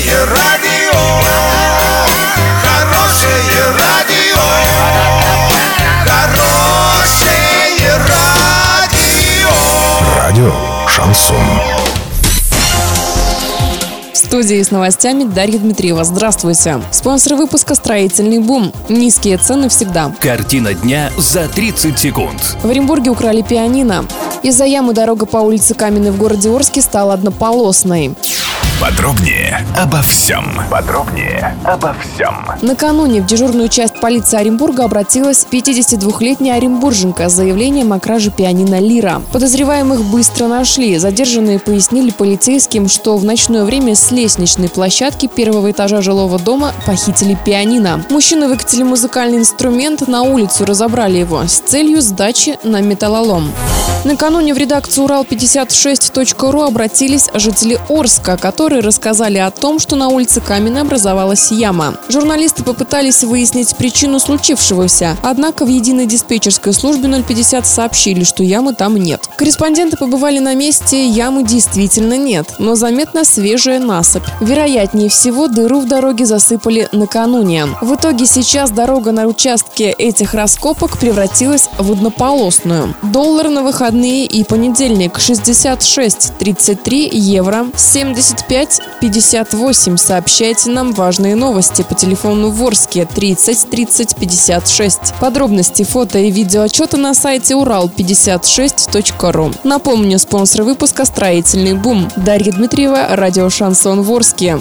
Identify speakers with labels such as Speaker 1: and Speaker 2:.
Speaker 1: Хорошее радио, хорошее радио, хорошее радио.
Speaker 2: Радио Шансон.
Speaker 3: В студии с новостями Дарья Дмитриева. Здравствуйте. Спонсор выпуска «Строительный бум». Низкие цены всегда.
Speaker 4: Картина дня за 30 секунд.
Speaker 3: В Оренбурге украли пианино. Из-за ямы дорога по улице Каменной в городе Орске стала однополосной.
Speaker 2: Подробнее обо всем. Подробнее обо всем.
Speaker 3: Накануне в дежурную часть полиции Оренбурга обратилась 52-летняя оренбурженка с заявлением о краже пианино «Лира». Подозреваемых быстро нашли. Задержанные пояснили полицейским, что в ночное время с лестничной площадки первого этажа жилого дома похитили пианино. Мужчины выкатили музыкальный инструмент, на улицу разобрали его с целью сдачи на металлолом. Накануне в редакцию Урал56.ру обратились жители Орска, которые рассказали о том, что на улице Каменной образовалась яма. Журналисты попытались выяснить причину случившегося, однако в единой диспетчерской службе 050 сообщили, что ямы там нет. Корреспонденты побывали на месте, ямы действительно нет, но заметна свежая насыпь. Вероятнее всего, дыру в дороге засыпали накануне. В итоге сейчас дорога на участке этих раскопок превратилась в однополосную. Доллар на выходные и понедельник 66.33 евро 75.58. Сообщайте нам важные новости по телефону Ворске 30 30 56. Подробности, фото и видеоотчеты на сайте урал56.ру. Напомню, спонсор выпуска «Строительный бум». Дарья Дмитриева, радио «Шансон Ворске».